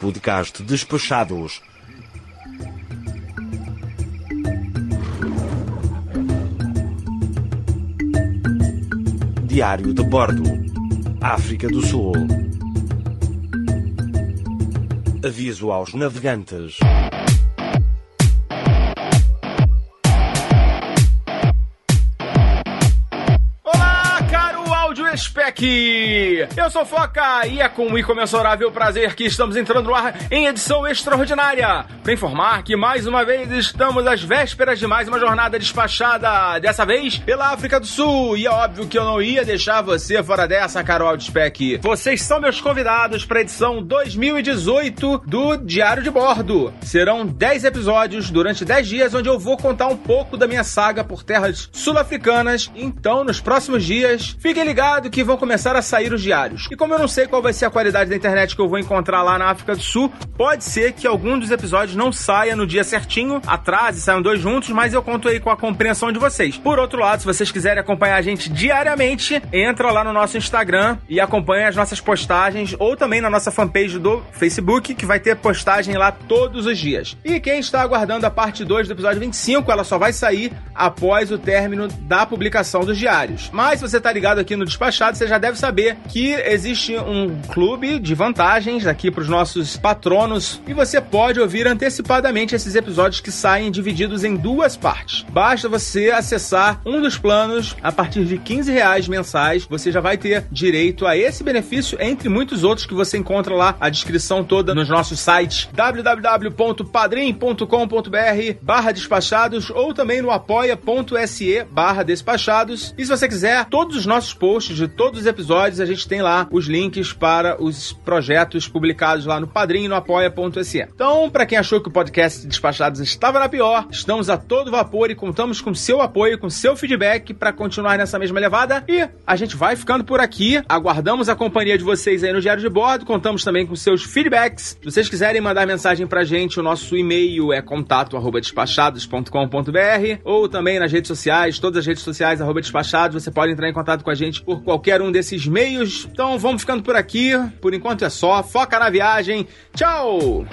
Podcast Despachados. Diário de Bordo. África do Sul. Aviso aos navegantes. Spec! Eu sou Foca e é com um incomensurável prazer que estamos entrando no ar em edição extraordinária para informar que mais uma vez estamos às vésperas de mais uma jornada despachada, dessa vez pela África do Sul. E é óbvio que eu não ia deixar você fora dessa, Carol de Spec. Vocês são meus convidados para a edição 2018 do Diário de Bordo. Serão 10 episódios durante 10 dias onde eu vou contar um pouco da minha saga por terras sul-africanas. Então, nos próximos dias, fiquem ligados que vão começar a sair os diários. E como eu não sei qual vai ser a qualidade da internet que eu vou encontrar lá na África do Sul, pode ser que algum dos episódios não saia no dia certinho, atrase, saiam dois juntos, mas eu conto aí com a compreensão de vocês. Por outro lado, se vocês quiserem acompanhar a gente diariamente, entra lá no nosso Instagram e acompanha as nossas postagens ou também na nossa fanpage do Facebook, que vai ter postagem lá todos os dias. E quem está aguardando a parte 2 do episódio 25, ela só vai sair após o término da publicação dos diários. Mas se você tá ligado aqui no Despacho você já deve saber que existe um clube de vantagens aqui para os nossos patronos e você pode ouvir antecipadamente esses episódios que saem divididos em duas partes. Basta você acessar um dos planos a partir de 15 reais mensais. Você já vai ter direito a esse benefício, entre muitos outros que você encontra lá a descrição toda nos nossos sites www.padrim.com.br barra despachados ou também no apoia.se barra despachados. E se você quiser, todos os nossos posts de de todos os episódios, a gente tem lá os links para os projetos publicados lá no Padrim e no apoia.se. Então, para quem achou que o podcast Despachados estava na pior, estamos a todo vapor e contamos com seu apoio, com seu feedback para continuar nessa mesma levada. E a gente vai ficando por aqui. Aguardamos a companhia de vocês aí no Diário de Bordo. Contamos também com seus feedbacks. Se vocês quiserem mandar mensagem pra gente, o nosso e-mail é contato@despachados.com.br ou também nas redes sociais, todas as redes sociais arroba despachados, você pode entrar em contato com a gente por qualquer qualquer um desses meios. Então vamos ficando por aqui. Por enquanto é só. Foca na viagem. Tchau!